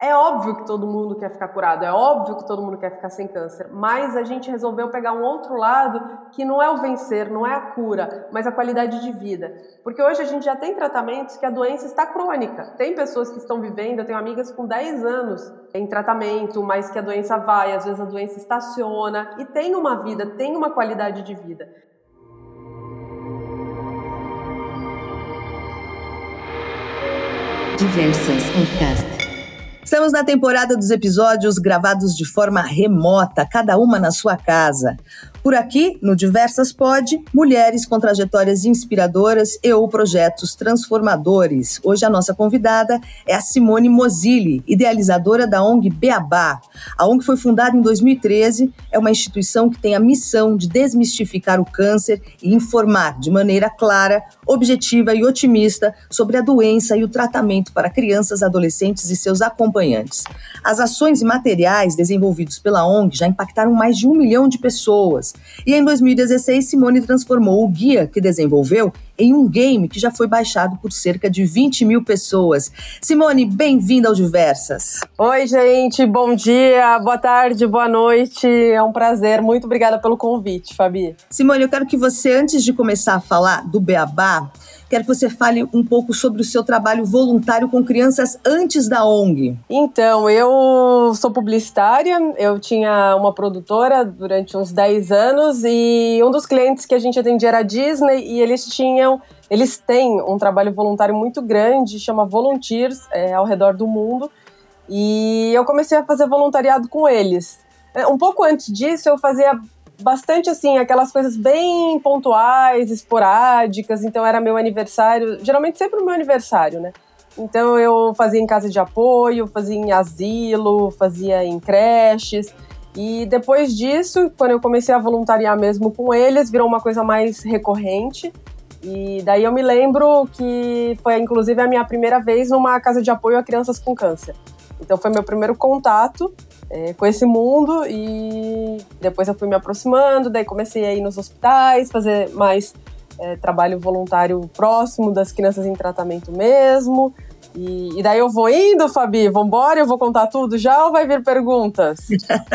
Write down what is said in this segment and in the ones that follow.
É óbvio que todo mundo quer ficar curado, é óbvio que todo mundo quer ficar sem câncer, mas a gente resolveu pegar um outro lado que não é o vencer, não é a cura, mas a qualidade de vida. Porque hoje a gente já tem tratamentos que a doença está crônica. Tem pessoas que estão vivendo, eu tenho amigas com 10 anos em tratamento, mas que a doença vai, às vezes a doença estaciona e tem uma vida, tem uma qualidade de vida. Diversas Podcast. Estamos na temporada dos episódios gravados de forma remota, cada uma na sua casa. Por aqui, no Diversas Pod, mulheres com trajetórias inspiradoras e ou projetos transformadores. Hoje a nossa convidada é a Simone Mozilli, idealizadora da ONG Beabá. A ONG foi fundada em 2013, é uma instituição que tem a missão de desmistificar o câncer e informar de maneira clara, objetiva e otimista sobre a doença e o tratamento para crianças, adolescentes e seus acompanhantes. As ações e materiais desenvolvidos pela ONG já impactaram mais de um milhão de pessoas e em 2016, Simone transformou o guia que desenvolveu em um game que já foi baixado por cerca de 20 mil pessoas. Simone, bem-vinda ao Diversas. Oi, gente, bom dia, boa tarde, boa noite. É um prazer. Muito obrigada pelo convite, Fabi. Simone, eu quero que você, antes de começar a falar do Beabá, Quero que você fale um pouco sobre o seu trabalho voluntário com crianças antes da ONG. Então, eu sou publicitária, eu tinha uma produtora durante uns 10 anos e um dos clientes que a gente atendia era a Disney e eles tinham eles têm um trabalho voluntário muito grande, chama Volunteers, é, ao redor do mundo. E eu comecei a fazer voluntariado com eles. É, um pouco antes disso, eu fazia bastante assim, aquelas coisas bem pontuais, esporádicas. Então era meu aniversário, geralmente sempre o meu aniversário, né? Então eu fazia em casa de apoio, fazia em asilo, fazia em creches. E depois disso, quando eu comecei a voluntariar mesmo com eles, virou uma coisa mais recorrente. E daí eu me lembro que foi inclusive a minha primeira vez numa casa de apoio a crianças com câncer. Então foi meu primeiro contato é, com esse mundo e depois eu fui me aproximando, daí comecei a ir nos hospitais, fazer mais é, trabalho voluntário próximo das crianças em tratamento mesmo. E, e, daí eu vou indo, Fabi, vambora, eu vou contar tudo já ou vai vir perguntas?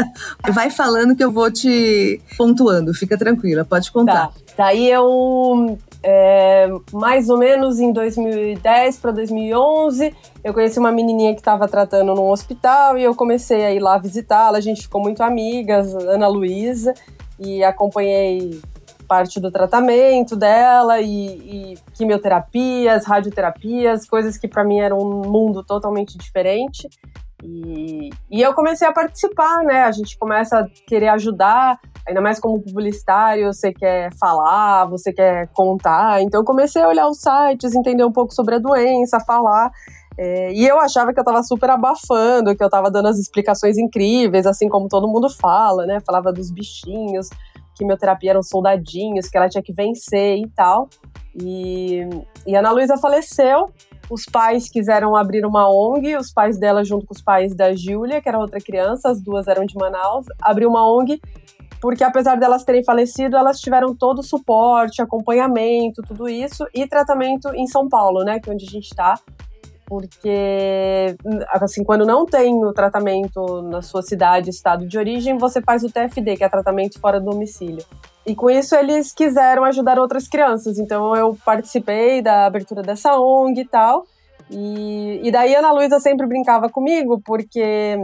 vai falando que eu vou te pontuando, fica tranquila, pode contar. Tá. Daí eu é, mais ou menos em 2010 para 2011, eu conheci uma menininha que estava tratando num hospital e eu comecei a ir lá visitá-la. A gente ficou muito amigas, Ana Luísa, e acompanhei parte do tratamento dela e, e quimioterapias, radioterapias, coisas que para mim eram um mundo totalmente diferente. E, e eu comecei a participar, né? A gente começa a querer ajudar, ainda mais como publicitário, você quer falar, você quer contar. Então eu comecei a olhar os sites, entender um pouco sobre a doença, falar. É, e eu achava que eu estava super abafando, que eu estava dando as explicações incríveis, assim como todo mundo fala, né? Falava dos bichinhos, quimioterapia eram soldadinhos, que ela tinha que vencer e tal. E, e a Ana Luísa faleceu, os pais quiseram abrir uma ONG, os pais dela junto com os pais da Júlia, que era outra criança, as duas eram de Manaus, abriu uma ONG porque apesar delas terem falecido, elas tiveram todo o suporte, acompanhamento, tudo isso e tratamento em São Paulo, né, que é onde a gente está. Porque, assim, quando não tem o tratamento na sua cidade, estado de origem, você faz o TFD, que é tratamento fora do domicílio. E com isso eles quiseram ajudar outras crianças. Então eu participei da abertura dessa ONG e tal. E, e daí a Ana Luísa sempre brincava comigo, porque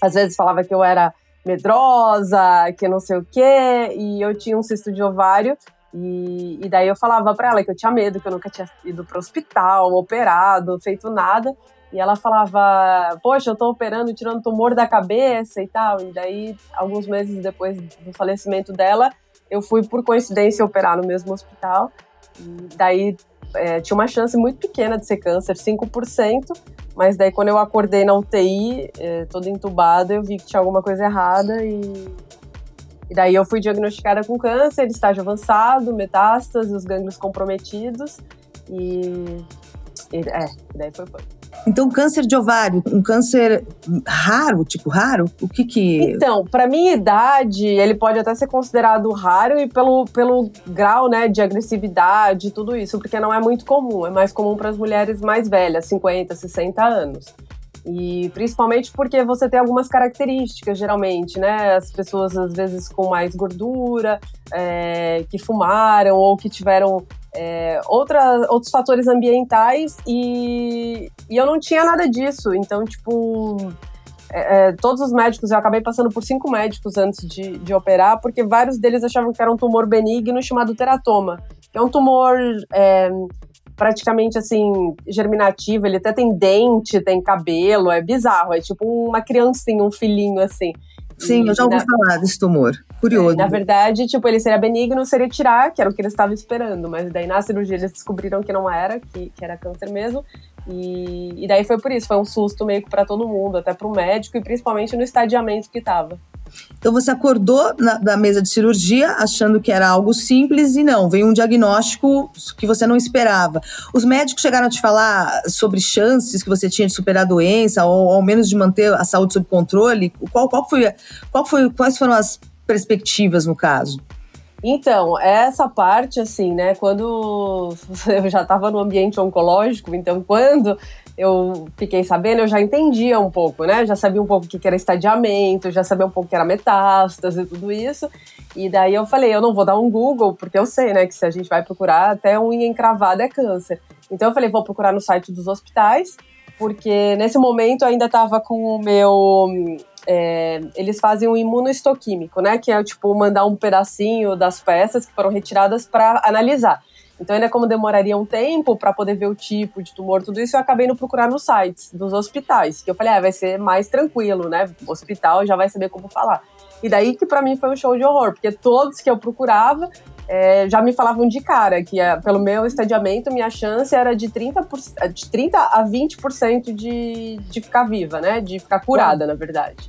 às vezes falava que eu era medrosa, que não sei o quê, e eu tinha um cisto de ovário. E, e daí eu falava para ela que eu tinha medo, que eu nunca tinha ido para o hospital, operado, feito nada. E ela falava, poxa, eu tô operando, tirando tumor da cabeça e tal. E daí, alguns meses depois do falecimento dela, eu fui, por coincidência, operar no mesmo hospital. E daí é, tinha uma chance muito pequena de ser câncer, 5%, mas daí quando eu acordei na UTI, é, toda entubada, eu vi que tinha alguma coisa errada e, E daí eu fui diagnosticada com câncer, estágio avançado, metástase, os gânglios comprometidos. E, e é, daí foi, foi. Então, câncer de ovário, um câncer raro, tipo raro, o que que... Então, para minha idade, ele pode até ser considerado raro e pelo, pelo grau, né, de agressividade, tudo isso, porque não é muito comum, é mais comum para as mulheres mais velhas, 50, 60 anos. E principalmente porque você tem algumas características, geralmente, né? As pessoas, às vezes, com mais gordura, é, que fumaram ou que tiveram é, outra, outros fatores ambientais e, e eu não tinha nada disso. Então, tipo, é, é, todos os médicos, eu acabei passando por cinco médicos antes de, de operar, porque vários deles achavam que era um tumor benigno chamado teratoma, que é um tumor é, praticamente assim, germinativo, ele até tem dente, tem cabelo, é bizarro, é tipo uma criancinha, um filhinho assim. Sim, e, eu já ouvi na... falar desse tumor. Curioso. É, na verdade, tipo, ele seria benigno, seria tirar, que era o que eles estavam esperando. Mas daí na cirurgia eles descobriram que não era, que, que era câncer mesmo. E, e daí foi por isso, foi um susto meio que pra todo mundo, até pro médico, e principalmente no estadiamento que tava. Então você acordou na, da mesa de cirurgia achando que era algo simples e não, veio um diagnóstico que você não esperava. Os médicos chegaram a te falar sobre chances que você tinha de superar a doença ou ao menos de manter a saúde sob controle? Qual, qual foi, qual foi, quais foram as perspectivas no caso? Então, essa parte, assim, né, quando eu já estava no ambiente oncológico, então quando eu fiquei sabendo, eu já entendia um pouco, né? Já sabia um pouco o que era estadiamento, já sabia um pouco o que era metástase e tudo isso. E daí eu falei, eu não vou dar um Google, porque eu sei, né, que se a gente vai procurar, até unha encravada é câncer. Então eu falei, vou procurar no site dos hospitais, porque nesse momento eu ainda estava com o meu. É, eles fazem um imunohistoquímico, né? Que é tipo mandar um pedacinho das peças que foram retiradas para analisar. Então, ainda como demoraria um tempo para poder ver o tipo de tumor, tudo isso, eu acabei indo procurar nos sites dos hospitais, que eu falei, ah, vai ser mais tranquilo, né? O hospital já vai saber como falar. E daí que para mim foi um show de horror, porque todos que eu procurava é, já me falavam de cara que é, pelo meu estadiamento minha chance era de 30%, de 30 a 20% de, de ficar viva, né? De ficar curada, na verdade.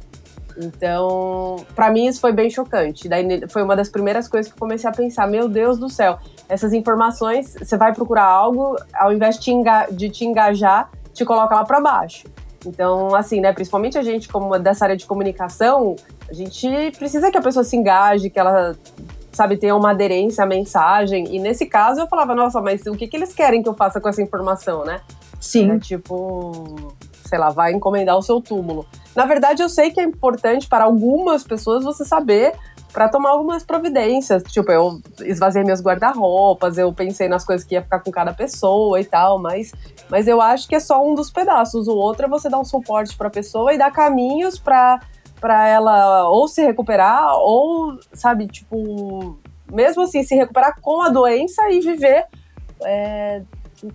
Então, para mim isso foi bem chocante. Daí foi uma das primeiras coisas que eu comecei a pensar, meu Deus do céu, essas informações, você vai procurar algo, ao invés de te, engajar, te coloca lá para baixo. Então, assim, né, principalmente a gente como dessa área de comunicação, a gente precisa que a pessoa se engaje, que ela sabe, tenha uma aderência à mensagem. E nesse caso eu falava, nossa, mas o que, que eles querem que eu faça com essa informação, né? Sim. É, tipo, sei lá, vai encomendar o seu túmulo. Na verdade, eu sei que é importante para algumas pessoas você saber para tomar algumas providências. Tipo, eu esvaziei meus guarda-roupas, eu pensei nas coisas que ia ficar com cada pessoa e tal, mas, mas eu acho que é só um dos pedaços. O outro é você dar um suporte para a pessoa e dar caminhos para para ela ou se recuperar ou, sabe, tipo, mesmo assim, se recuperar com a doença e viver é,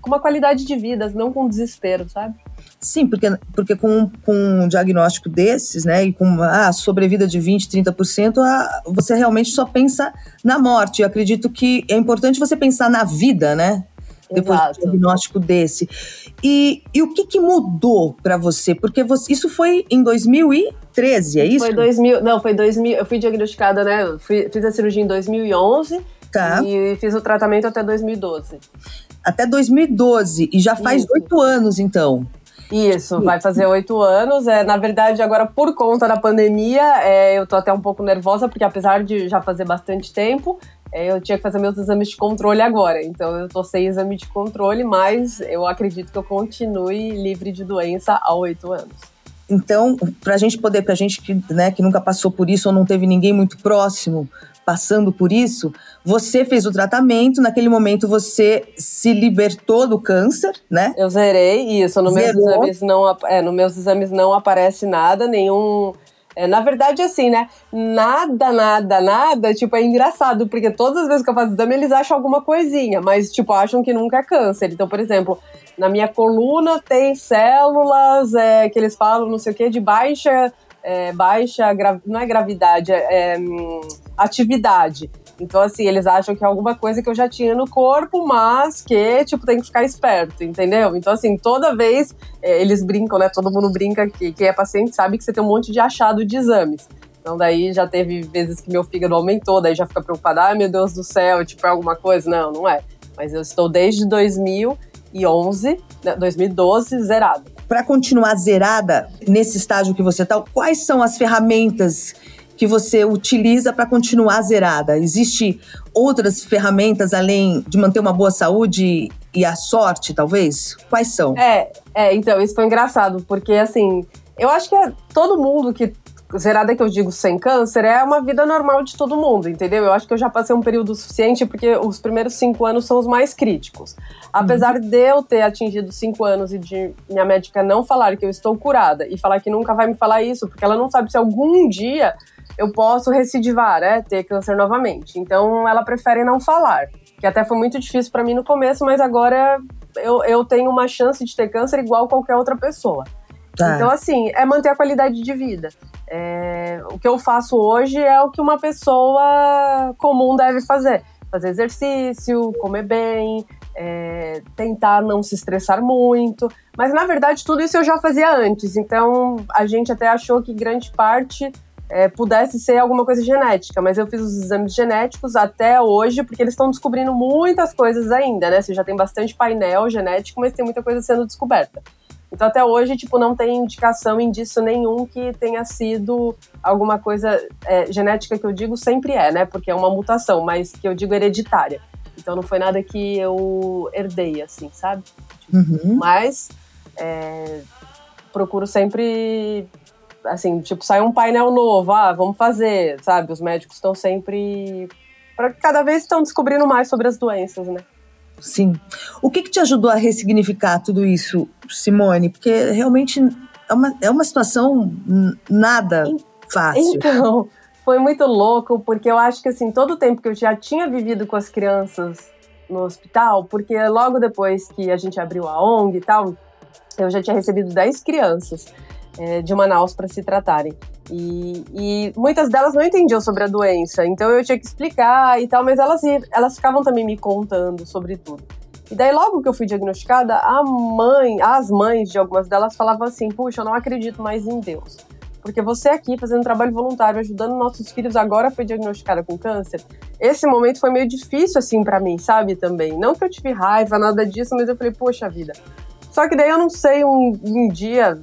com uma qualidade de vida, não com desespero, sabe? Sim, porque, porque com, com um diagnóstico desses, né, e com uma ah, sobrevida de 20%, 30%, ah, você realmente só pensa na morte. Eu acredito que é importante você pensar na vida, né? Depois Exato. do diagnóstico desse. E, e o que, que mudou para você? Porque você, isso foi em 2013, é isso? Foi 2000, não, foi 2000, eu fui diagnosticada, né, fui, fiz a cirurgia em 2011 tá. e fiz o tratamento até 2012. Até 2012, e já faz oito anos, então. Isso, vai fazer oito anos. É, na verdade, agora por conta da pandemia, é, eu tô até um pouco nervosa, porque apesar de já fazer bastante tempo, é, eu tinha que fazer meus exames de controle agora. Então eu tô sem exame de controle, mas eu acredito que eu continue livre de doença há oito anos. Então, para a gente poder, para a gente que, né, que nunca passou por isso ou não teve ninguém muito próximo passando por isso, você fez o tratamento, naquele momento você se libertou do câncer, né? Eu zerei isso. No meus exames não, é, no meus exames não aparece nada, nenhum. É, na verdade, assim, né? Nada, nada, nada, tipo, é engraçado, porque todas as vezes que eu faço exame, eles acham alguma coisinha, mas, tipo, acham que nunca é câncer. Então, por exemplo, na minha coluna tem células é, que eles falam, não sei o que, de baixa é, baixa, não é gravidade, é, é hum, atividade. Então, assim, eles acham que é alguma coisa que eu já tinha no corpo, mas que, tipo, tem que ficar esperto, entendeu? Então, assim, toda vez é, eles brincam, né? Todo mundo brinca que quem é paciente sabe que você tem um monte de achado de exames. Então daí já teve vezes que meu fígado aumentou, daí já fica preocupada, ai meu Deus do céu, tipo, é alguma coisa? Não, não é. Mas eu estou desde 2011, 2012, né, zerada. Para continuar zerada nesse estágio que você está, quais são as ferramentas que você utiliza para continuar zerada? Existe outras ferramentas além de manter uma boa saúde e a sorte, talvez? Quais são? É, é então, isso foi engraçado, porque assim, eu acho que é todo mundo que zerada que eu digo sem câncer é uma vida normal de todo mundo, entendeu? Eu acho que eu já passei um período suficiente porque os primeiros cinco anos são os mais críticos. Apesar uhum. de eu ter atingido cinco anos e de minha médica não falar que eu estou curada e falar que nunca vai me falar isso, porque ela não sabe se algum dia eu posso recidivar, né, ter câncer novamente. Então ela prefere não falar, que até foi muito difícil para mim no começo, mas agora eu, eu tenho uma chance de ter câncer igual qualquer outra pessoa. Tá. Então, assim, é manter a qualidade de vida. É, o que eu faço hoje é o que uma pessoa comum deve fazer: fazer exercício, comer bem, é, tentar não se estressar muito. Mas, na verdade, tudo isso eu já fazia antes. Então, a gente até achou que grande parte é, pudesse ser alguma coisa genética, mas eu fiz os exames genéticos até hoje, porque eles estão descobrindo muitas coisas ainda, né? Você já tem bastante painel genético, mas tem muita coisa sendo descoberta. Então, até hoje, tipo, não tem indicação, indício nenhum que tenha sido alguma coisa é, genética que eu digo sempre é, né? Porque é uma mutação, mas que eu digo hereditária. Então, não foi nada que eu herdei, assim, sabe? Uhum. Mas é, procuro sempre, assim, tipo, sai um painel novo, ah, vamos fazer, sabe? Os médicos estão sempre. Cada vez estão descobrindo mais sobre as doenças, né? Sim. O que, que te ajudou a ressignificar tudo isso, Simone? Porque realmente é uma, é uma situação nada fácil. Então, foi muito louco, porque eu acho que assim, todo o tempo que eu já tinha vivido com as crianças no hospital, porque logo depois que a gente abriu a ONG e tal, eu já tinha recebido 10 crianças é, de Manaus para se tratarem. E, e, muitas delas não entendiam sobre a doença, então eu tinha que explicar e tal, mas elas, elas ficavam também me contando sobre tudo. E daí, logo que eu fui diagnosticada, a mãe, as mães de algumas delas falavam assim: Puxa, eu não acredito mais em Deus. Porque você aqui fazendo trabalho voluntário, ajudando nossos filhos, agora foi diagnosticada com câncer. Esse momento foi meio difícil, assim, para mim, sabe? Também. Não que eu tive raiva, nada disso, mas eu falei: Poxa vida. Só que daí eu não sei, um, um dia,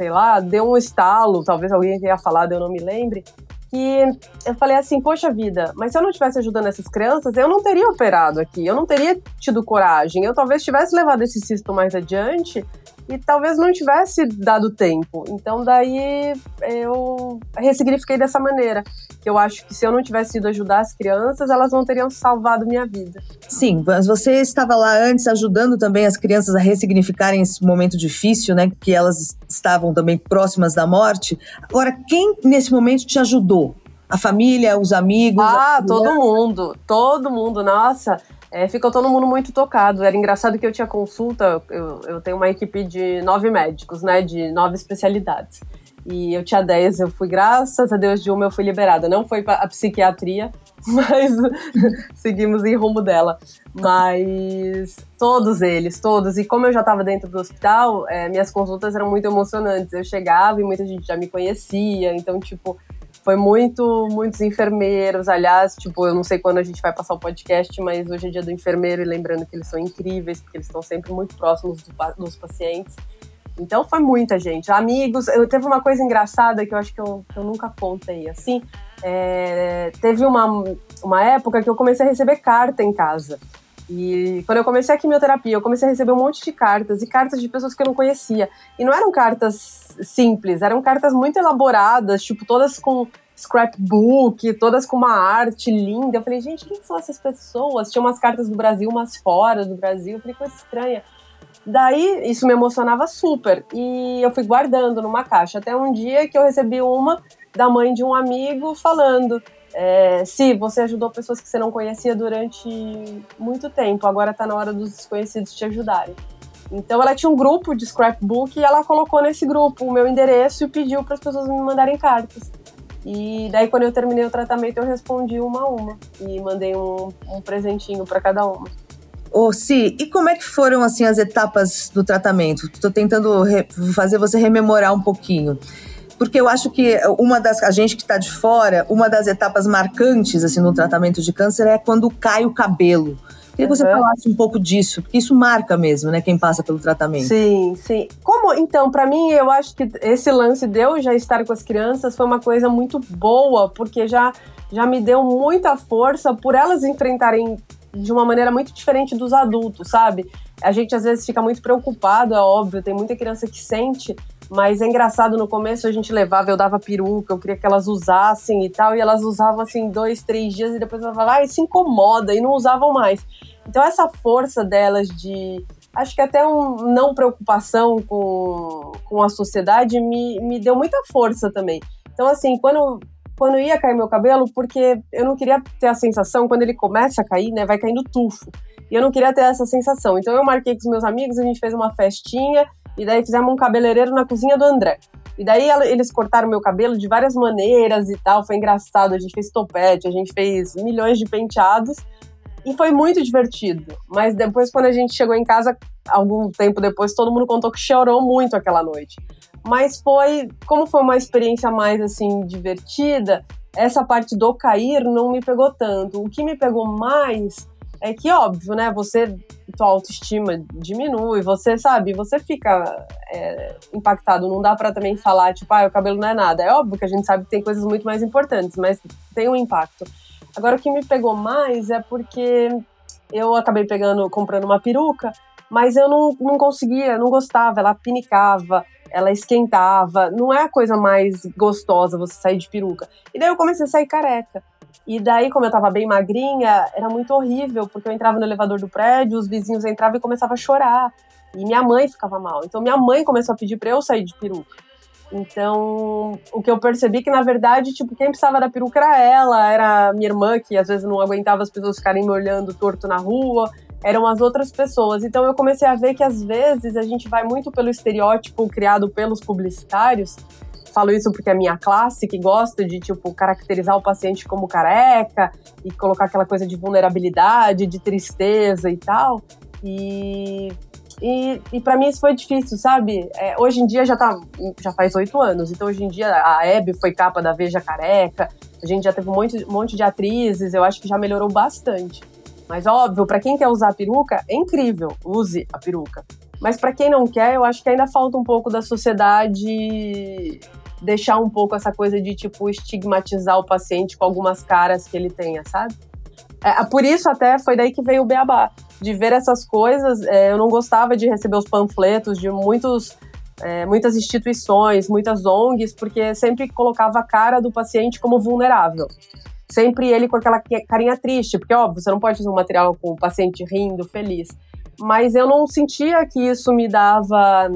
sei lá, deu um estalo, talvez alguém tenha falado, eu não me lembre, que eu falei assim, poxa vida, mas se eu não estivesse ajudando essas crianças, eu não teria operado aqui, eu não teria tido coragem, eu talvez tivesse levado esse cisto mais adiante e talvez não tivesse dado tempo. Então daí eu ressignifiquei dessa maneira, que eu acho que se eu não tivesse ido ajudar as crianças, elas não teriam salvado minha vida. Sim, mas você estava lá antes ajudando também as crianças a ressignificarem esse momento difícil, né, que elas estavam também próximas da morte. Agora, quem nesse momento te ajudou? A família, os amigos? Ah, todo mundo, todo mundo, nossa é, ficou todo mundo muito tocado. Era engraçado que eu tinha consulta, eu, eu tenho uma equipe de nove médicos, né, de nove especialidades. E eu tinha dez, eu fui, graças a Deus, de uma eu fui liberada. Não foi para a psiquiatria, mas seguimos em rumo dela. Mas todos eles, todos. E como eu já estava dentro do hospital, é, minhas consultas eram muito emocionantes. Eu chegava e muita gente já me conhecia, então, tipo, foi muito, muitos enfermeiros. Aliás, tipo, eu não sei quando a gente vai passar o podcast, mas hoje é dia do enfermeiro e lembrando que eles são incríveis, porque eles estão sempre muito próximos do, dos pacientes. Então foi muita gente. Amigos, eu teve uma coisa engraçada que eu acho que eu, que eu nunca contei assim. É, teve uma, uma época que eu comecei a receber carta em casa. E quando eu comecei a quimioterapia, eu comecei a receber um monte de cartas e cartas de pessoas que eu não conhecia. E não eram cartas simples, eram cartas muito elaboradas, tipo, todas com scrapbook, todas com uma arte linda. Eu falei, gente, quem são essas pessoas? Tinha umas cartas do Brasil, umas fora do Brasil. Eu falei, coisa estranha. Daí, isso me emocionava super. E eu fui guardando numa caixa. Até um dia que eu recebi uma da mãe de um amigo falando é, se você ajudou pessoas que você não conhecia durante muito tempo, agora está na hora dos desconhecidos te ajudarem. Então ela tinha um grupo de scrapbook e ela colocou nesse grupo o meu endereço e pediu para as pessoas me mandarem cartas. E daí quando eu terminei o tratamento eu respondi uma a uma e mandei um, um presentinho para cada uma. Ô, Si, e como é que foram assim as etapas do tratamento? Estou tentando fazer você rememorar um pouquinho. Porque eu acho que uma das a gente que está de fora, uma das etapas marcantes assim no tratamento de câncer é quando cai o cabelo. Queria que você uhum. falasse um pouco disso, porque isso marca mesmo, né, quem passa pelo tratamento. Sim, sim. Como, então, para mim, eu acho que esse lance de eu já estar com as crianças foi uma coisa muito boa, porque já, já me deu muita força por elas enfrentarem de uma maneira muito diferente dos adultos, sabe? A gente às vezes fica muito preocupado, é óbvio, tem muita criança que sente, mas é engraçado, no começo a gente levava, eu dava peruca, eu queria que elas usassem e tal, e elas usavam assim dois, três dias e depois ela falava, ah, se incomoda, e não usavam mais. Então essa força delas de. Acho que até um não preocupação com, com a sociedade me, me deu muita força também. Então, assim, quando, quando ia cair meu cabelo, porque eu não queria ter a sensação, quando ele começa a cair, né, vai caindo tufo. E eu não queria ter essa sensação. Então eu marquei com os meus amigos, a gente fez uma festinha, e daí fizemos um cabeleireiro na cozinha do André. E daí eles cortaram meu cabelo de várias maneiras e tal, foi engraçado. A gente fez topete, a gente fez milhões de penteados. E foi muito divertido. Mas depois, quando a gente chegou em casa, algum tempo depois, todo mundo contou que chorou muito aquela noite. Mas foi, como foi uma experiência mais assim divertida, essa parte do cair não me pegou tanto. O que me pegou mais é que, óbvio, né? Você, tua autoestima diminui, você sabe, você fica é, impactado. Não dá para também falar, tipo, ah, o cabelo não é nada. É óbvio que a gente sabe que tem coisas muito mais importantes, mas tem um impacto. Agora, o que me pegou mais é porque eu acabei pegando, comprando uma peruca, mas eu não, não conseguia, não gostava, ela pinicava, ela esquentava, não é a coisa mais gostosa você sair de peruca. E daí eu comecei a sair careca. E daí, como eu tava bem magrinha, era muito horrível, porque eu entrava no elevador do prédio, os vizinhos entravam e começavam a chorar. E minha mãe ficava mal. Então minha mãe começou a pedir para eu sair de peruca. Então, o que eu percebi é que, na verdade, tipo, quem precisava da peruca era ela, era minha irmã, que às vezes não aguentava as pessoas ficarem me olhando torto na rua, eram as outras pessoas. Então, eu comecei a ver que, às vezes, a gente vai muito pelo estereótipo criado pelos publicitários. Falo isso porque a minha classe, que gosta de, tipo, caracterizar o paciente como careca e colocar aquela coisa de vulnerabilidade, de tristeza e tal. E e, e para mim isso foi difícil, sabe? É, hoje em dia já tá, já faz oito anos, então hoje em dia a Hebe foi capa da Veja Careca, a gente já teve um monte, um monte de atrizes, eu acho que já melhorou bastante. Mas óbvio, para quem quer usar a peruca, é incrível, use a peruca. Mas para quem não quer, eu acho que ainda falta um pouco da sociedade deixar um pouco essa coisa de tipo estigmatizar o paciente com algumas caras que ele tenha, sabe? É, por isso até foi daí que veio o beabá de ver essas coisas. É, eu não gostava de receber os panfletos de muitos, é, muitas instituições, muitas ONGs, porque sempre colocava a cara do paciente como vulnerável. Sempre ele com aquela carinha triste, porque, óbvio, você não pode fazer um material com o paciente rindo, feliz. Mas eu não sentia que isso me dava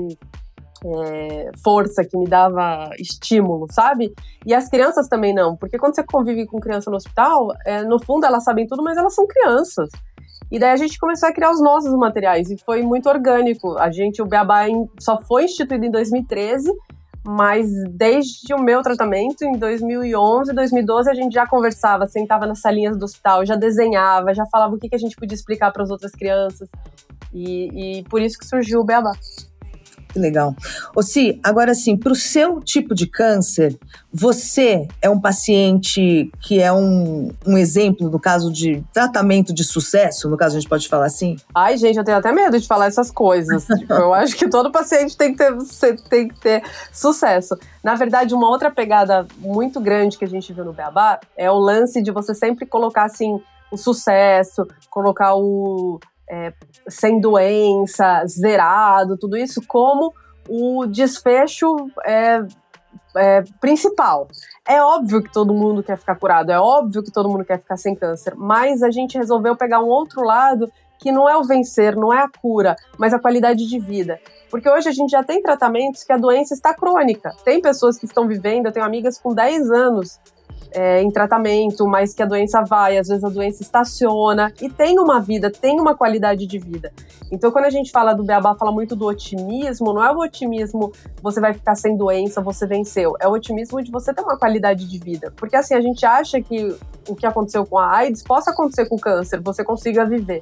é, força, que me dava estímulo, sabe? E as crianças também não, porque quando você convive com criança no hospital, é, no fundo elas sabem tudo, mas elas são crianças. E daí a gente começou a criar os nossos materiais e foi muito orgânico. A gente, o Beabá só foi instituído em 2013, mas desde o meu tratamento, em 2011, 2012, a gente já conversava, sentava nas salinhas do hospital, já desenhava, já falava o que, que a gente podia explicar para as outras crianças. E, e por isso que surgiu o Beabá. Que legal. Ô, Si, agora sim, para o seu tipo de câncer, você é um paciente que é um, um exemplo, no caso de tratamento de sucesso, no caso a gente pode falar assim? Ai, gente, eu tenho até medo de falar essas coisas. tipo, eu acho que todo paciente tem que, ter, tem que ter sucesso. Na verdade, uma outra pegada muito grande que a gente viu no Beabá é o lance de você sempre colocar, assim, o sucesso, colocar o é, sem doença, zerado, tudo isso como o desfecho é, é, principal. É óbvio que todo mundo quer ficar curado, é óbvio que todo mundo quer ficar sem câncer, mas a gente resolveu pegar um outro lado que não é o vencer, não é a cura, mas a qualidade de vida. Porque hoje a gente já tem tratamentos que a doença está crônica. Tem pessoas que estão vivendo, eu tenho amigas com 10 anos é, em tratamento, mas que a doença vai, às vezes a doença estaciona e tem uma vida, tem uma qualidade de vida. Então, quando a gente fala do Beabá, fala muito do otimismo, não é o otimismo você vai ficar sem doença, você venceu. É o otimismo de você ter uma qualidade de vida. Porque assim, a gente acha que o que aconteceu com a AIDS possa acontecer com o câncer, você consiga viver.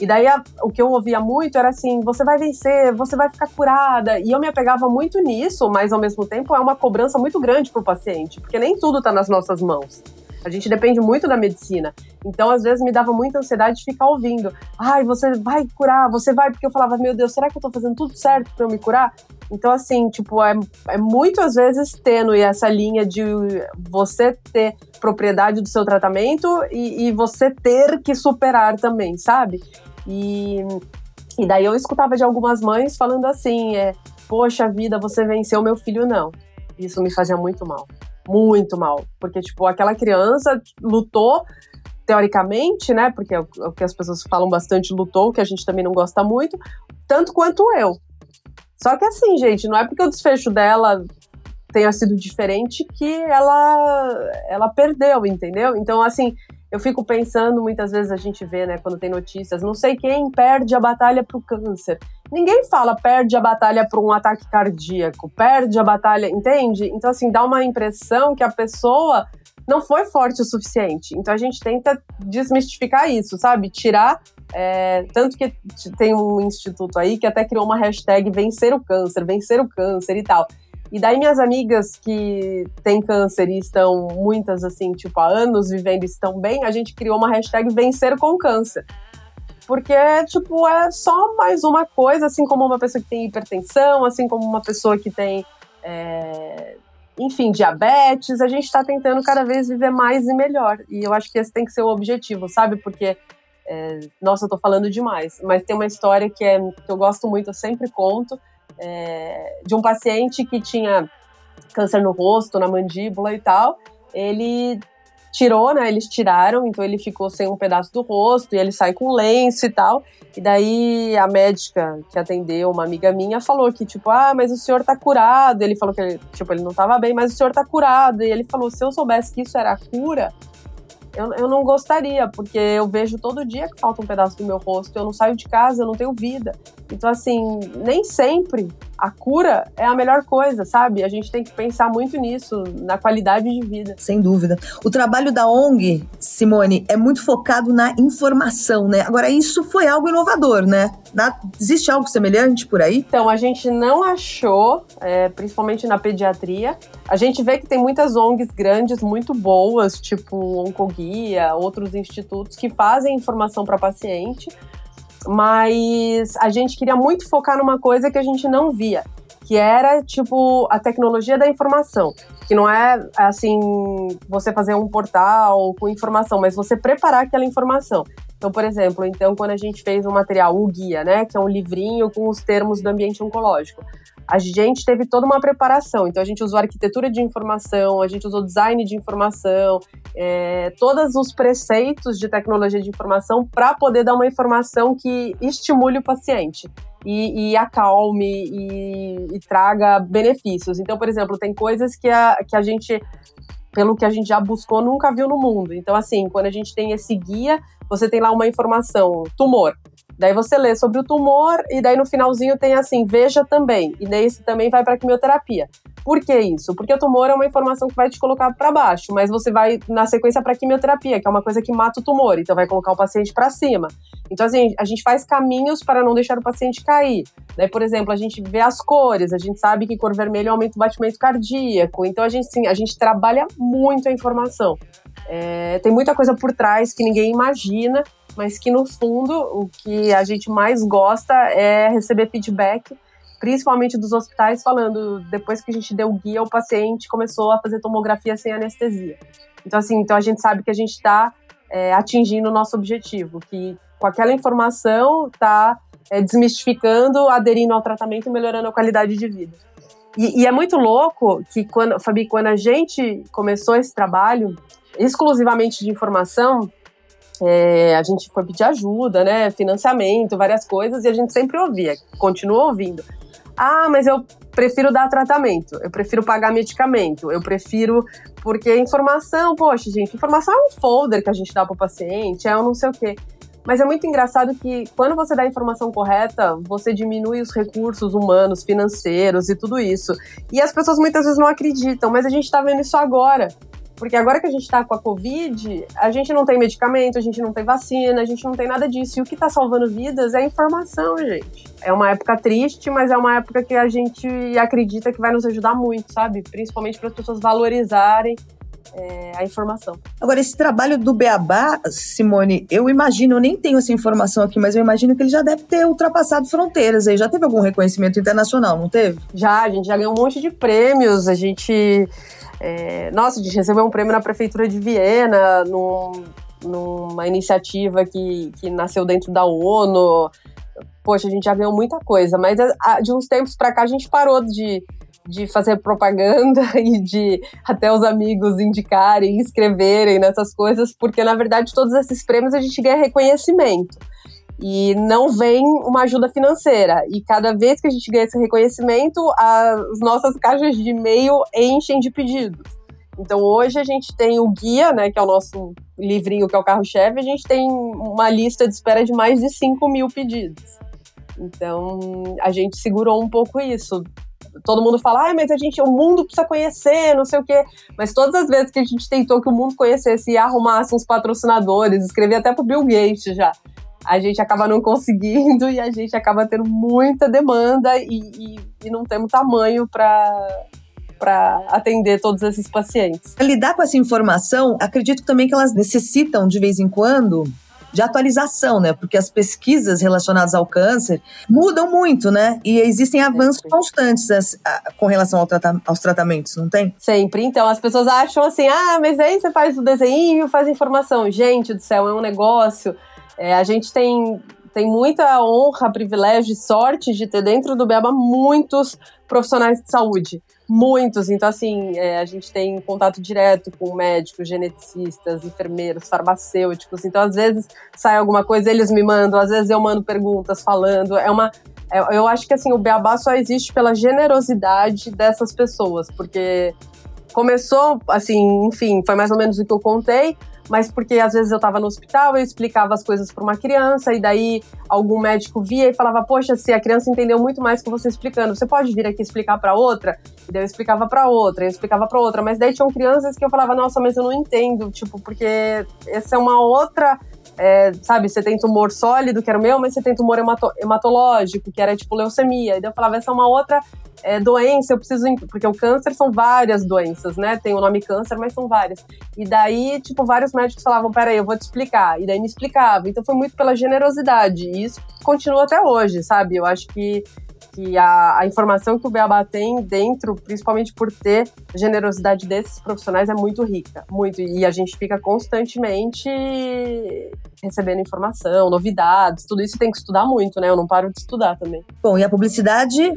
E daí a, o que eu ouvia muito era assim: você vai vencer, você vai ficar curada. E eu me apegava muito nisso, mas ao mesmo tempo é uma cobrança muito grande para o paciente, porque nem tudo está nas nossas mãos. A gente depende muito da medicina. Então, às vezes, me dava muita ansiedade de ficar ouvindo. Ai, você vai curar, você vai. Porque eu falava, meu Deus, será que eu tô fazendo tudo certo para eu me curar? Então, assim, tipo, é, é muito às vezes tênue essa linha de você ter propriedade do seu tratamento e, e você ter que superar também, sabe? E, e daí eu escutava de algumas mães falando assim: é, poxa vida, você venceu meu filho, não. Isso me fazia muito mal muito mal. Porque, tipo, aquela criança lutou, teoricamente, né? Porque é o é que as pessoas falam bastante, lutou, que a gente também não gosta muito, tanto quanto eu. Só que assim, gente, não é porque o desfecho dela tenha sido diferente que ela ela perdeu, entendeu? Então, assim, eu fico pensando, muitas vezes a gente vê, né, quando tem notícias, não sei quem perde a batalha pro câncer. Ninguém fala perde a batalha por um ataque cardíaco, perde a batalha, entende? Então, assim, dá uma impressão que a pessoa não foi forte o suficiente. Então, a gente tenta desmistificar isso, sabe? Tirar. É, tanto que tem um instituto aí que até criou uma hashtag vencer o câncer, vencer o câncer e tal. E daí minhas amigas que têm câncer e estão muitas assim, tipo, há anos vivendo e estão bem, a gente criou uma hashtag vencer com câncer. Porque, tipo, é só mais uma coisa, assim como uma pessoa que tem hipertensão, assim como uma pessoa que tem, é, enfim, diabetes, a gente está tentando cada vez viver mais e melhor. E eu acho que esse tem que ser o objetivo, sabe? Porque, é, nossa, eu tô falando demais, mas tem uma história que, é, que eu gosto muito, eu sempre conto, é, de um paciente que tinha câncer no rosto, na mandíbula e tal. Ele tirou, né? Eles tiraram, então ele ficou sem um pedaço do rosto e ele sai com lenço e tal. E daí a médica que atendeu, uma amiga minha, falou que, tipo, ah, mas o senhor tá curado. Ele falou que, tipo, ele não tava bem, mas o senhor tá curado. E ele falou: se eu soubesse que isso era cura, eu, eu não gostaria, porque eu vejo todo dia que falta um pedaço do meu rosto, eu não saio de casa, eu não tenho vida. Então, assim, nem sempre a cura é a melhor coisa, sabe? A gente tem que pensar muito nisso, na qualidade de vida. Sem dúvida. O trabalho da ONG, Simone, é muito focado na informação, né? Agora, isso foi algo inovador, né? Existe algo semelhante por aí? Então, a gente não achou, é, principalmente na pediatria. A gente vê que tem muitas ONGs grandes, muito boas, tipo Oncoguia, outros institutos, que fazem informação para paciente mas a gente queria muito focar numa coisa que a gente não via, que era tipo a tecnologia da informação, que não é assim você fazer um portal com informação, mas você preparar aquela informação. Então, por exemplo, então quando a gente fez um material, o guia, né, que é um livrinho com os termos do ambiente oncológico, a gente teve toda uma preparação. Então, a gente usou arquitetura de informação, a gente usou design de informação, é, todos os preceitos de tecnologia de informação para poder dar uma informação que estimule o paciente. E, e acalme e, e, traga benefícios. Então, por exemplo, tem coisas que a, que a gente, pelo que a gente já buscou, nunca viu no mundo. Então, assim, quando a gente tem esse guia, você tem lá uma informação, tumor. Daí você lê sobre o tumor e daí no finalzinho tem assim, veja também. E daí também vai para quimioterapia. Por que isso? Porque o tumor é uma informação que vai te colocar para baixo, mas você vai na sequência para quimioterapia, que é uma coisa que mata o tumor, então vai colocar o paciente para cima. Então assim, a gente faz caminhos para não deixar o paciente cair. Daí, por exemplo, a gente vê as cores, a gente sabe que cor vermelha aumenta o batimento cardíaco. Então a gente sim, a gente trabalha muito a informação. É, tem muita coisa por trás que ninguém imagina mas que no fundo o que a gente mais gosta é receber feedback, principalmente dos hospitais, falando depois que a gente deu o guia, o paciente começou a fazer tomografia sem anestesia. Então, assim, então a gente sabe que a gente está é, atingindo o nosso objetivo, que com aquela informação está é, desmistificando, aderindo ao tratamento e melhorando a qualidade de vida. E, e, é muito louco que, quando, Fabi, quando a gente começou esse trabalho exclusivamente de informação, é, a gente foi pedir ajuda, né? Financiamento, várias coisas, e a gente sempre ouvia, continua ouvindo. Ah, mas eu prefiro dar tratamento, eu prefiro pagar medicamento, eu prefiro. Porque informação, poxa, gente, informação é um folder que a gente dá para o paciente, é um não sei o quê. Mas é muito engraçado que quando você dá a informação correta, você diminui os recursos humanos, financeiros e tudo isso. E as pessoas muitas vezes não acreditam, mas a gente está vendo isso agora. Porque agora que a gente está com a Covid, a gente não tem medicamento, a gente não tem vacina, a gente não tem nada disso. E o que está salvando vidas é a informação, gente. É uma época triste, mas é uma época que a gente acredita que vai nos ajudar muito, sabe? Principalmente para as pessoas valorizarem é, a informação. Agora, esse trabalho do Beabá, Simone, eu imagino, eu nem tenho essa informação aqui, mas eu imagino que ele já deve ter ultrapassado fronteiras aí. Já teve algum reconhecimento internacional, não teve? Já, a gente já ganhou um monte de prêmios. A gente. É, nossa, a gente recebeu um prêmio na Prefeitura de Viena, num, numa iniciativa que, que nasceu dentro da ONU. Poxa, a gente já ganhou muita coisa, mas de uns tempos para cá a gente parou de de fazer propaganda e de até os amigos indicarem, escreverem nessas coisas, porque na verdade todos esses prêmios a gente ganha reconhecimento. E não vem uma ajuda financeira. E cada vez que a gente ganha esse reconhecimento, as nossas caixas de e-mail enchem de pedidos. Então hoje a gente tem o guia, né, que é o nosso livrinho, que é o carro-chefe, a gente tem uma lista de espera de mais de 5 mil pedidos. Então a gente segurou um pouco isso todo mundo fala, ah, mas a gente, o mundo precisa conhecer, não sei o quê. Mas todas as vezes que a gente tentou que o mundo conhecesse e arrumasse uns patrocinadores, escrevi até pro Bill Gates já. A gente acaba não conseguindo e a gente acaba tendo muita demanda e, e, e não temos tamanho para para atender todos esses pacientes. Lidar com essa informação, acredito também que elas necessitam de vez em quando de atualização, né? Porque as pesquisas relacionadas ao câncer mudam muito, né? E existem avanços constantes com relação aos tratamentos, não tem? Sempre. Então, as pessoas acham assim, ah, mas aí você faz o desenho, faz a informação. Gente do céu, é um negócio. É, a gente tem tem muita honra, privilégio e sorte de ter dentro do Beba muitos profissionais de saúde. Muitos. Então, assim, é, a gente tem contato direto com médicos, geneticistas, enfermeiros, farmacêuticos. Então, às vezes sai alguma coisa, eles me mandam, às vezes eu mando perguntas falando. É uma. É, eu acho que assim, o Beabá só existe pela generosidade dessas pessoas, porque começou, assim, enfim, foi mais ou menos o que eu contei, mas porque às vezes eu estava no hospital, eu explicava as coisas para uma criança, e daí algum médico via e falava: Poxa, se a criança entendeu muito mais que você explicando, você pode vir aqui explicar para outra? E daí eu explicava para outra, eu explicava para outra, mas daí tinham crianças que eu falava: Nossa, mas eu não entendo, tipo, porque essa é uma outra é, sabe, você tem tumor sólido, que era o meu, mas você tem tumor hemato hematológico, que era tipo leucemia. E daí eu falava, essa é uma outra é, doença, eu preciso. Porque o câncer são várias doenças, né? Tem o nome câncer, mas são várias. E daí, tipo, vários médicos falavam, peraí, eu vou te explicar. E daí me explicava. Então foi muito pela generosidade. E isso continua até hoje, sabe? Eu acho que que a, a, informação que o Beabá tem dentro, principalmente por ter generosidade desses profissionais, é muito rica, muito. E a gente fica constantemente recebendo informação, novidades, tudo isso tem que estudar muito, né? Eu não paro de estudar também. Bom, e a publicidade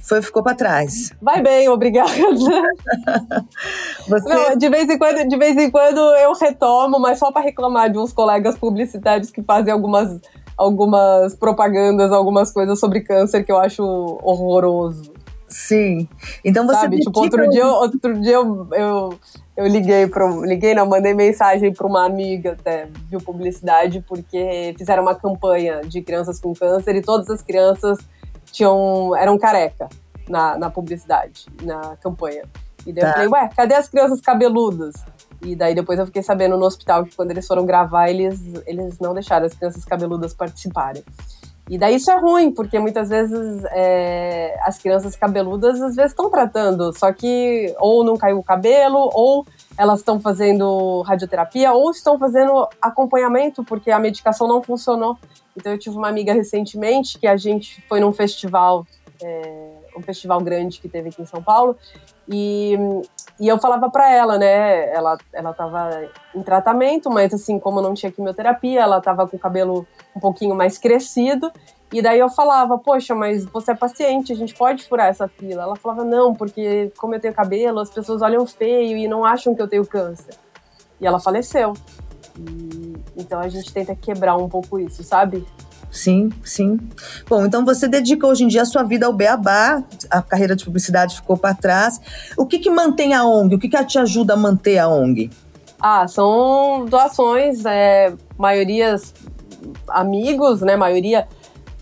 foi, ficou para trás. Vai bem, obrigada. Você... Não, de vez em quando, de vez em quando eu retomo, mas só para reclamar de uns colegas publicitários que fazem algumas algumas propagandas, algumas coisas sobre câncer que eu acho horroroso. Sim. Então você Sabe, tipo, outro dia, outro dia eu, eu, eu liguei para liguei não, mandei mensagem para uma amiga até de publicidade porque fizeram uma campanha de crianças com câncer e todas as crianças tinham eram careca na, na publicidade, na campanha. E daí tá. eu falei, ué, cadê as crianças cabeludas? E daí depois eu fiquei sabendo no hospital que quando eles foram gravar, eles, eles não deixaram as crianças cabeludas participarem. E daí isso é ruim, porque muitas vezes é, as crianças cabeludas às vezes estão tratando, só que ou não caiu o cabelo, ou elas estão fazendo radioterapia, ou estão fazendo acompanhamento, porque a medicação não funcionou. Então eu tive uma amiga recentemente que a gente foi num festival, é, um festival grande que teve aqui em São Paulo, e e eu falava para ela, né? Ela, ela tava em tratamento, mas assim, como não tinha quimioterapia, ela tava com o cabelo um pouquinho mais crescido. E daí eu falava, poxa, mas você é paciente, a gente pode furar essa fila. Ela falava, não, porque como eu tenho cabelo, as pessoas olham feio e não acham que eu tenho câncer. E ela faleceu. E, então a gente tenta quebrar um pouco isso, sabe? Sim, sim. Bom, então você dedica hoje em dia a sua vida ao beabá, a carreira de publicidade ficou para trás. O que, que mantém a ONG? O que, que te ajuda a manter a ONG? Ah, são doações, é, maiorias amigos, né? Maioria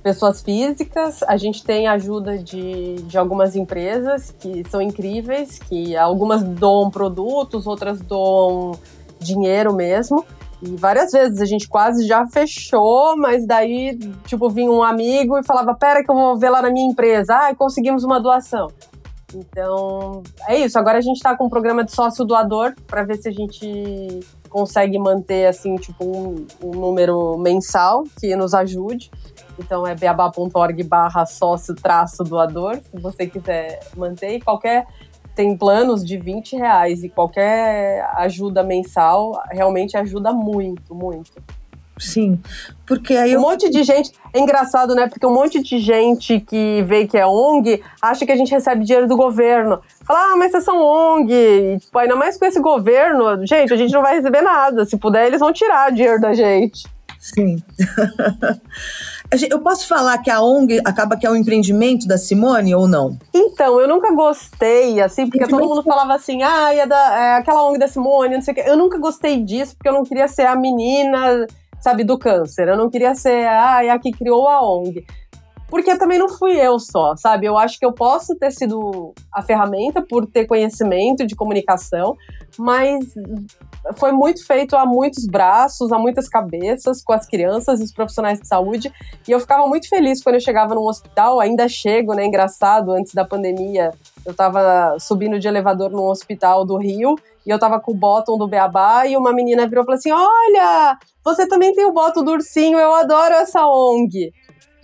pessoas físicas. A gente tem ajuda de, de algumas empresas que são incríveis, que algumas doam produtos, outras doam dinheiro mesmo. E várias vezes a gente quase já fechou, mas daí, tipo, vinha um amigo e falava: Pera, que eu vou ver lá na minha empresa. Ah, conseguimos uma doação. Então, é isso. Agora a gente está com um programa de sócio doador para ver se a gente consegue manter, assim, tipo, um, um número mensal que nos ajude. Então é beabá.org barra sócio traço doador, se você quiser manter. E qualquer tem planos de 20 reais e qualquer ajuda mensal realmente ajuda muito, muito. Sim, porque aí um eu... monte de gente é engraçado, né? Porque um monte de gente que vê que é ONG acha que a gente recebe dinheiro do governo. Fala, ah, mas vocês são ONG. E, tipo, ainda mais com esse governo, gente, a gente não vai receber nada. Se puder, eles vão tirar dinheiro da gente. Sim. Eu posso falar que a ONG acaba que é um empreendimento da Simone ou não? Então, eu nunca gostei, assim, porque todo mundo falava assim, ah, é, da, é aquela ONG da Simone, não sei o quê. Eu nunca gostei disso, porque eu não queria ser a menina, sabe, do câncer. Eu não queria ser, ah, é a que criou a ONG. Porque também não fui eu só, sabe? Eu acho que eu posso ter sido a ferramenta por ter conhecimento de comunicação, mas foi muito feito a muitos braços, a muitas cabeças, com as crianças e os profissionais de saúde. E eu ficava muito feliz quando eu chegava num hospital, ainda chego, né? Engraçado, antes da pandemia, eu estava subindo de elevador num hospital do Rio e eu tava com o bottom do Beabá e uma menina virou e falou assim: Olha, você também tem o bottom do ursinho, eu adoro essa ONG.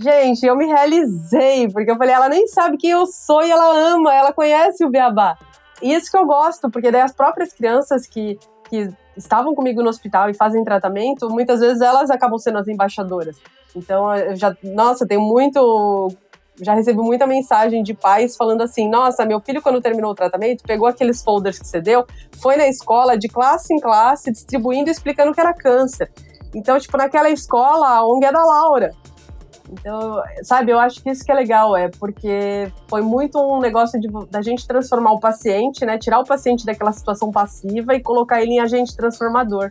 Gente, eu me realizei, porque eu falei, ela nem sabe quem eu sou e ela ama, ela conhece o Beabá. E isso que eu gosto, porque daí as próprias crianças que, que estavam comigo no hospital e fazem tratamento, muitas vezes elas acabam sendo as embaixadoras. Então, eu já, nossa, tem muito já recebi muita mensagem de pais falando assim: nossa, meu filho, quando terminou o tratamento, pegou aqueles folders que você deu, foi na escola, de classe em classe, distribuindo e explicando que era câncer. Então, tipo, naquela escola, a ONG é da Laura. Então, sabe, eu acho que isso que é legal, é porque foi muito um negócio de, da gente transformar o paciente, né? Tirar o paciente daquela situação passiva e colocar ele em agente transformador.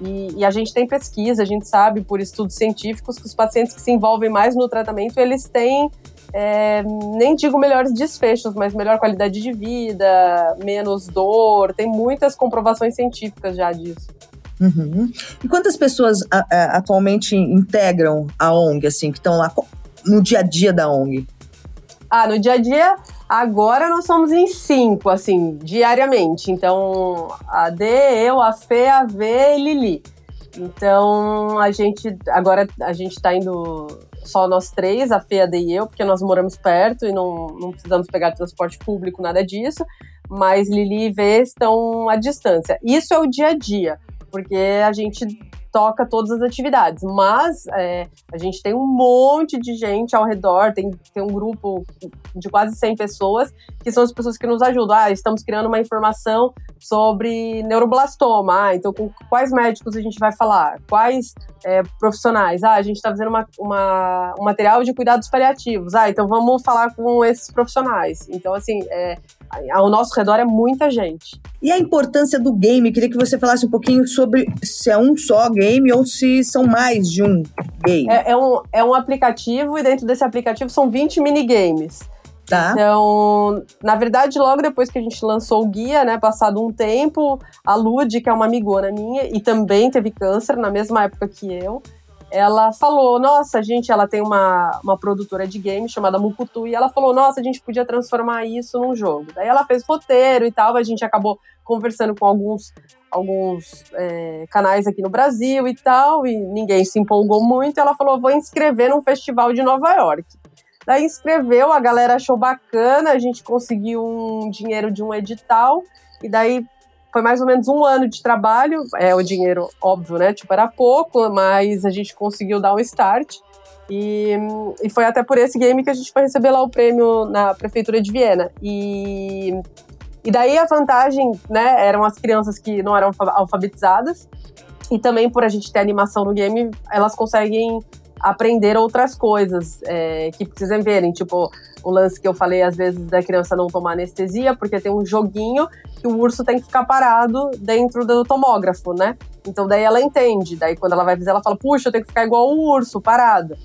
E, e, a gente tem pesquisa, a gente sabe por estudos científicos que os pacientes que se envolvem mais no tratamento, eles têm, é, nem digo melhores desfechos, mas melhor qualidade de vida, menos dor, tem muitas comprovações científicas já disso. Uhum. E quantas pessoas a, a, atualmente integram a ONG, assim, que estão lá no dia a dia da ONG? Ah, no dia a dia, agora nós somos em cinco, assim, diariamente. Então, a D, eu, a Fê, a V e Lili. Então, a gente, agora a gente tá indo só nós três, a Fê, a D e eu, porque nós moramos perto e não, não precisamos pegar transporte público, nada disso. Mas Lili e V estão à distância. Isso é o dia a dia porque a gente toca todas as atividades. Mas é, a gente tem um monte de gente ao redor, tem, tem um grupo de quase 100 pessoas, que são as pessoas que nos ajudam. Ah, estamos criando uma informação sobre neuroblastoma. Ah, então com quais médicos a gente vai falar? Quais é, profissionais? Ah, a gente está fazendo uma, uma, um material de cuidados paliativos. Ah, então vamos falar com esses profissionais. Então, assim, é, ao nosso redor é muita gente. E a importância do game? Queria que você falasse um pouquinho sobre se é um só game ou se são mais de um game. É, é um, é um aplicativo e dentro desse aplicativo são 20 minigames. Tá. Então, na verdade, logo depois que a gente lançou o guia, né, passado um tempo, a Lud, que é uma amigona minha e também teve câncer na mesma época que eu, ela falou, nossa, gente, ela tem uma, uma produtora de games chamada Mukutu, e ela falou, nossa, a gente podia transformar isso num jogo. Daí ela fez roteiro e tal, a gente acabou conversando com alguns, alguns é, canais aqui no Brasil e tal, e ninguém se empolgou muito, ela falou, vou inscrever num festival de Nova York. Daí inscreveu, a galera achou bacana, a gente conseguiu um dinheiro de um edital, e daí foi mais ou menos um ano de trabalho. É, o dinheiro, óbvio, né? Tipo, era pouco, mas a gente conseguiu dar um start. E, e foi até por esse game que a gente foi receber lá o prêmio na Prefeitura de Viena. E, e daí a vantagem, né? Eram as crianças que não eram alfabetizadas. E também por a gente ter animação no game, elas conseguem aprender outras coisas é, que precisam verem, tipo o lance que eu falei às vezes da criança não tomar anestesia, porque tem um joguinho que o urso tem que ficar parado dentro do tomógrafo, né? Então daí ela entende, daí quando ela vai fazer ela fala, puxa, eu tenho que ficar igual o urso, parado.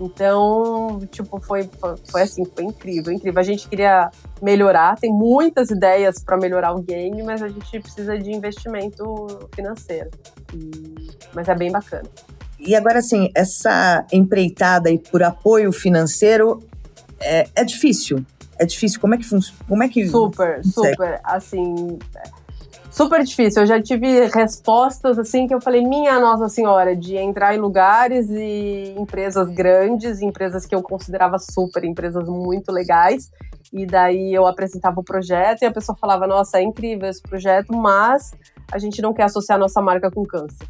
Então, tipo, foi, foi assim, foi incrível, incrível. A gente queria melhorar, tem muitas ideias para melhorar o game, mas a gente precisa de investimento financeiro. E, mas é bem bacana. E agora, assim, essa empreitada aí por apoio financeiro é, é difícil. É difícil. Como é que funciona? Como é que. Super, super. Assim super difícil. Eu já tive respostas assim que eu falei, minha Nossa Senhora, de entrar em lugares e empresas grandes, empresas que eu considerava super, empresas muito legais. E daí eu apresentava o projeto e a pessoa falava, nossa, é incrível esse projeto, mas a gente não quer associar nossa marca com câncer.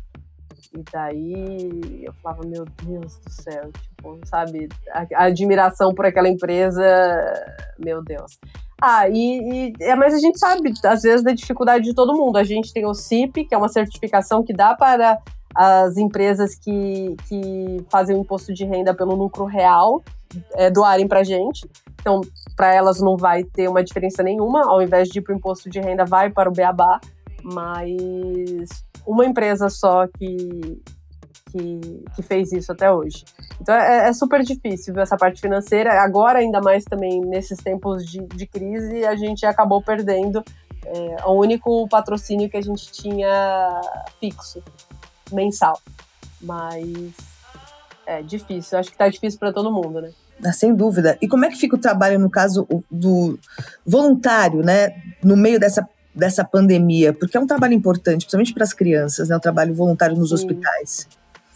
E daí eu falava, meu Deus do céu, tipo, sabe, a, admiração por aquela empresa, meu Deus. Ah, e, e, é, mas a gente sabe, às vezes, da dificuldade de todo mundo. A gente tem o CIP, que é uma certificação que dá para as empresas que, que fazem o imposto de renda pelo lucro real é, doarem para a gente. Então, para elas não vai ter uma diferença nenhuma. Ao invés de ir para o imposto de renda, vai para o Beabá. Mas uma empresa só que, que, que fez isso até hoje. Então é, é, super difícil essa parte financeira. Agora, ainda mais também nesses tempos de, de crise, a gente acabou perdendo é, o único patrocínio que a gente tinha fixo, mensal. Mas é difícil, acho que tá difícil para todo mundo, né? Ah, sem dúvida. E como é que fica o trabalho, no caso do voluntário, né? No meio dessa, dessa pandemia? Porque é um trabalho importante, principalmente para as crianças, né? O trabalho voluntário nos Sim. hospitais.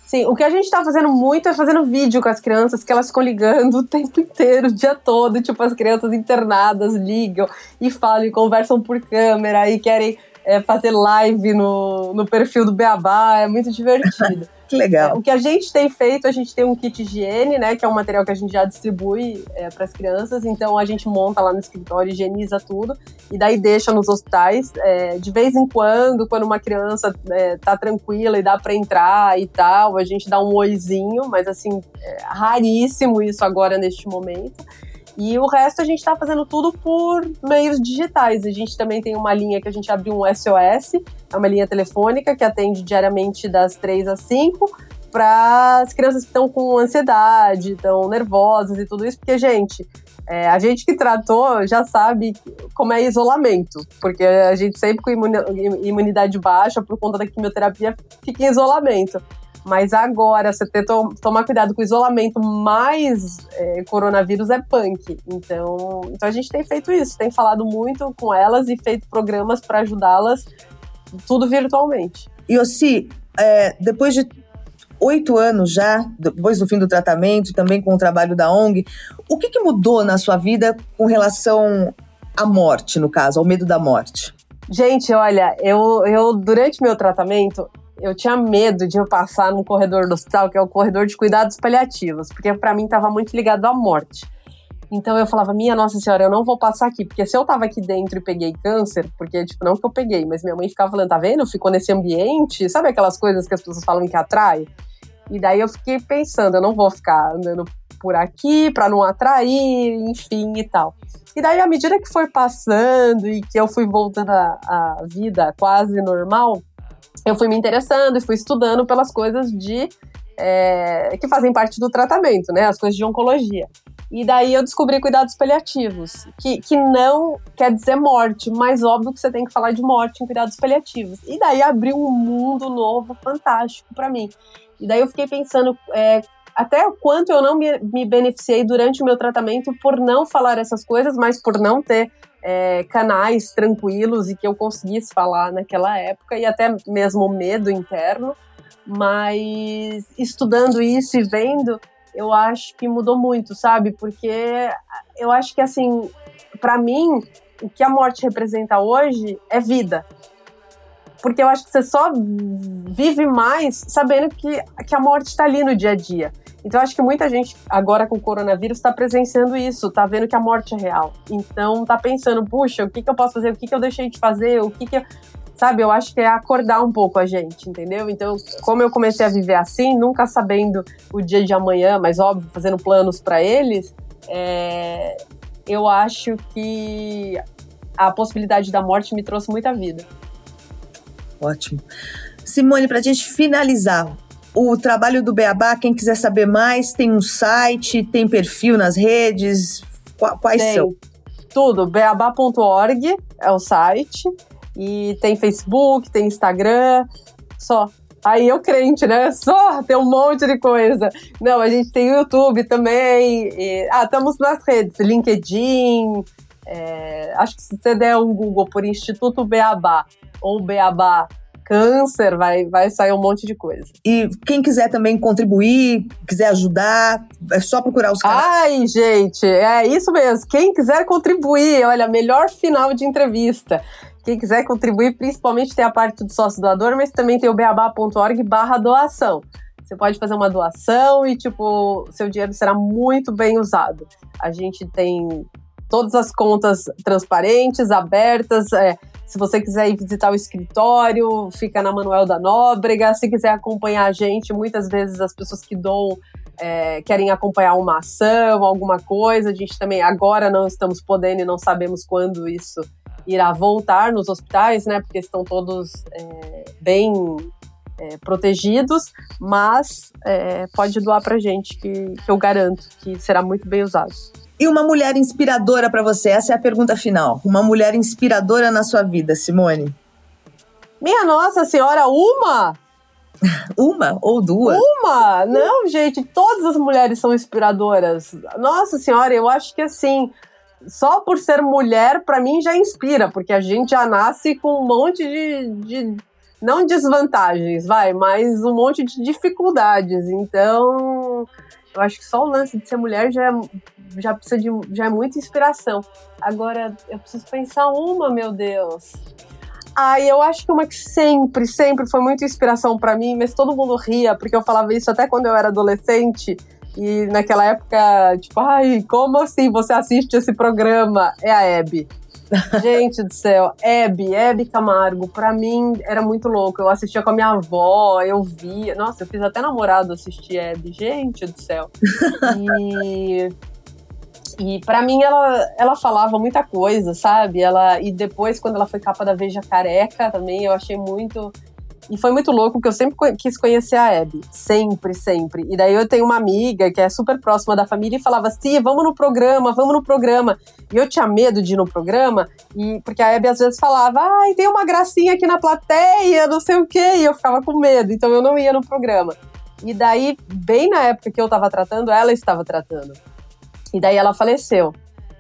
Sim, o que a gente tá fazendo muito é fazendo vídeo com as crianças, que elas ficam ligando o tempo inteiro, o dia todo. Tipo, as crianças internadas ligam e falam e conversam por câmera e querem é, fazer live no, no perfil do Beabá. É muito divertido. Que legal. É, o que a gente tem feito, a gente tem um kit higiene, né? Que é um material que a gente já distribui é, para as crianças. Então a gente monta lá no escritório, higieniza tudo e daí deixa nos hospitais. É, de vez em quando, quando uma criança é, tá tranquila e dá para entrar e tal, a gente dá um oizinho, mas assim, é raríssimo isso agora neste momento. E o resto a gente está fazendo tudo por meios digitais. A gente também tem uma linha que a gente abriu um SOS, é uma linha telefônica que atende diariamente das 3 às 5 para as crianças que estão com ansiedade, estão nervosas e tudo isso, porque, gente, é, a gente que tratou já sabe como é isolamento, porque a gente sempre com imunidade baixa por conta da quimioterapia fica em isolamento. Mas agora, você ter to tomar cuidado com o isolamento mais é, coronavírus é punk. Então, então a gente tem feito isso, tem falado muito com elas e feito programas para ajudá-las, tudo virtualmente. E Ossi, é, depois de oito anos já, depois do fim do tratamento, também com o trabalho da ONG, o que, que mudou na sua vida com relação à morte, no caso, ao medo da morte? Gente, olha, eu, eu durante meu tratamento, eu tinha medo de eu passar num corredor do hospital, que é o corredor de cuidados paliativos, porque para mim estava muito ligado à morte. Então eu falava, minha Nossa Senhora, eu não vou passar aqui, porque se eu tava aqui dentro e peguei câncer, porque, tipo, não que eu peguei, mas minha mãe ficava falando, tá vendo? Ficou nesse ambiente, sabe aquelas coisas que as pessoas falam que atrai? E daí eu fiquei pensando, eu não vou ficar andando por aqui para não atrair, enfim e tal. E daí, à medida que foi passando e que eu fui voltando à vida quase normal, eu fui me interessando e fui estudando pelas coisas de é, que fazem parte do tratamento, né? As coisas de oncologia. E daí eu descobri cuidados paliativos, que, que não quer dizer morte, mas óbvio que você tem que falar de morte em cuidados paliativos. E daí abriu um mundo novo, fantástico para mim. E daí eu fiquei pensando é, até o quanto eu não me, me beneficiei durante o meu tratamento por não falar essas coisas, mas por não ter é, canais tranquilos e que eu conseguisse falar naquela época, e até mesmo medo interno. Mas estudando isso e vendo, eu acho que mudou muito, sabe? Porque eu acho que, assim, para mim, o que a morte representa hoje é vida. Porque eu acho que você só vive mais sabendo que, que a morte está ali no dia a dia. Então, acho que muita gente, agora com o coronavírus, está presenciando isso, está vendo que a morte é real. Então, está pensando, puxa, o que, que eu posso fazer? O que, que eu deixei de fazer? O que, que eu sabe, eu acho que é acordar um pouco a gente, entendeu? Então, como eu comecei a viver assim, nunca sabendo o dia de amanhã, mas óbvio, fazendo planos para eles, é, eu acho que a possibilidade da morte me trouxe muita vida. Ótimo. Simone, para a gente finalizar, o trabalho do Beabá, quem quiser saber mais, tem um site, tem perfil nas redes, quais tem. são? Tudo, beabá.org é o site, e tem Facebook, tem Instagram, só. Aí eu crente, né? Só tem um monte de coisa. Não, a gente tem o YouTube também. E, ah, estamos nas redes, LinkedIn. É, acho que se você der um Google por Instituto Beabá ou Beabá câncer, vai, vai sair um monte de coisa. E quem quiser também contribuir, quiser ajudar, é só procurar os canais. Ai, gente, é isso mesmo. Quem quiser contribuir, olha, melhor final de entrevista. Quem quiser contribuir, principalmente tem a parte do sócio doador, mas também tem o beabá.org barra doação. Você pode fazer uma doação e, tipo, seu dinheiro será muito bem usado. A gente tem todas as contas transparentes, abertas. É, se você quiser ir visitar o escritório, fica na Manuel da Nóbrega. Se quiser acompanhar a gente, muitas vezes as pessoas que doam é, querem acompanhar uma ação, alguma coisa. A gente também agora não estamos podendo e não sabemos quando isso irá voltar nos hospitais, né? Porque estão todos é, bem é, protegidos, mas é, pode doar para gente que, que eu garanto que será muito bem usado. E uma mulher inspiradora para você? Essa é a pergunta final. Uma mulher inspiradora na sua vida, Simone? Minha Nossa Senhora, uma? uma ou duas? Uma? Não, gente, todas as mulheres são inspiradoras. Nossa Senhora, eu acho que assim, só por ser mulher, para mim já inspira, porque a gente já nasce com um monte de, de não desvantagens, vai, mas um monte de dificuldades. Então, eu acho que só o lance de ser mulher já é, já precisa de já é muita inspiração. Agora, eu preciso pensar uma, meu Deus. Ah, eu acho que uma que sempre, sempre foi muita inspiração para mim, mas todo mundo ria, porque eu falava isso até quando eu era adolescente. E naquela época, tipo, ai, como assim você assiste esse programa? É a Hebe. Gente do céu, Hebe, Hebe Camargo, pra mim era muito louco. Eu assistia com a minha avó, eu via. Nossa, eu fiz até namorado assistir Hebe, gente do céu. E. E para mim ela, ela falava muita coisa, sabe? Ela e depois quando ela foi capa da Veja Careca também, eu achei muito e foi muito louco, porque eu sempre quis conhecer a Abby. Sempre, sempre. E daí eu tenho uma amiga que é super próxima da família e falava assim: vamos no programa, vamos no programa. E eu tinha medo de ir no programa, e porque a Abby às vezes falava: ai, tem uma gracinha aqui na plateia, não sei o quê. E eu ficava com medo, então eu não ia no programa. E daí, bem na época que eu tava tratando, ela estava tratando. E daí ela faleceu.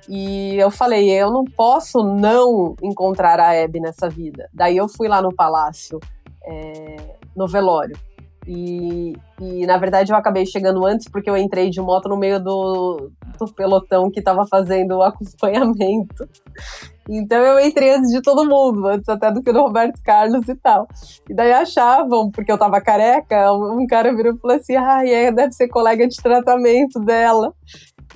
E eu falei, eu não posso não encontrar a Abby nessa vida. Daí eu fui lá no palácio é, no velório. E, e, na verdade eu acabei chegando antes porque eu entrei de moto no meio do, do pelotão que estava fazendo o acompanhamento. Então eu entrei antes de todo mundo, antes até do que do Roberto Carlos e tal. E daí achavam, porque eu tava careca, um, cara virou e falou assim: ah, deve ser colega de tratamento dela.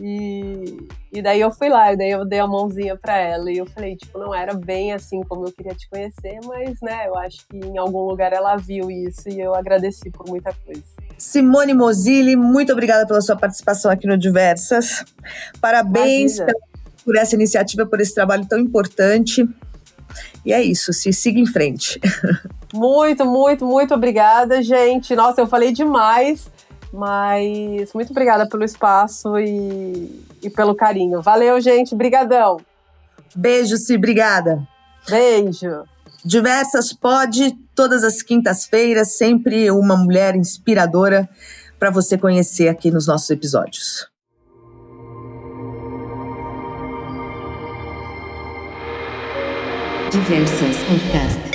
E, e daí eu fui lá, e daí eu dei a mãozinha para ela e eu falei, tipo, não era bem assim como eu queria te conhecer, mas, né, eu acho que em algum lugar ela viu isso e eu agradeci por muita coisa. Simone Mozili, muito obrigada pela sua participação aqui no Diversas. Parabéns por essa iniciativa, por esse trabalho tão importante. E é isso, se siga em frente. Muito, muito, muito obrigada, gente. Nossa, eu falei demais. Mas muito obrigada pelo espaço e, e pelo carinho. Valeu, gente. Brigadão. Beijo, Si. Obrigada. Beijo. Diversas pode, todas as quintas-feiras, sempre uma mulher inspiradora para você conhecer aqui nos nossos episódios. Diversas Podcast.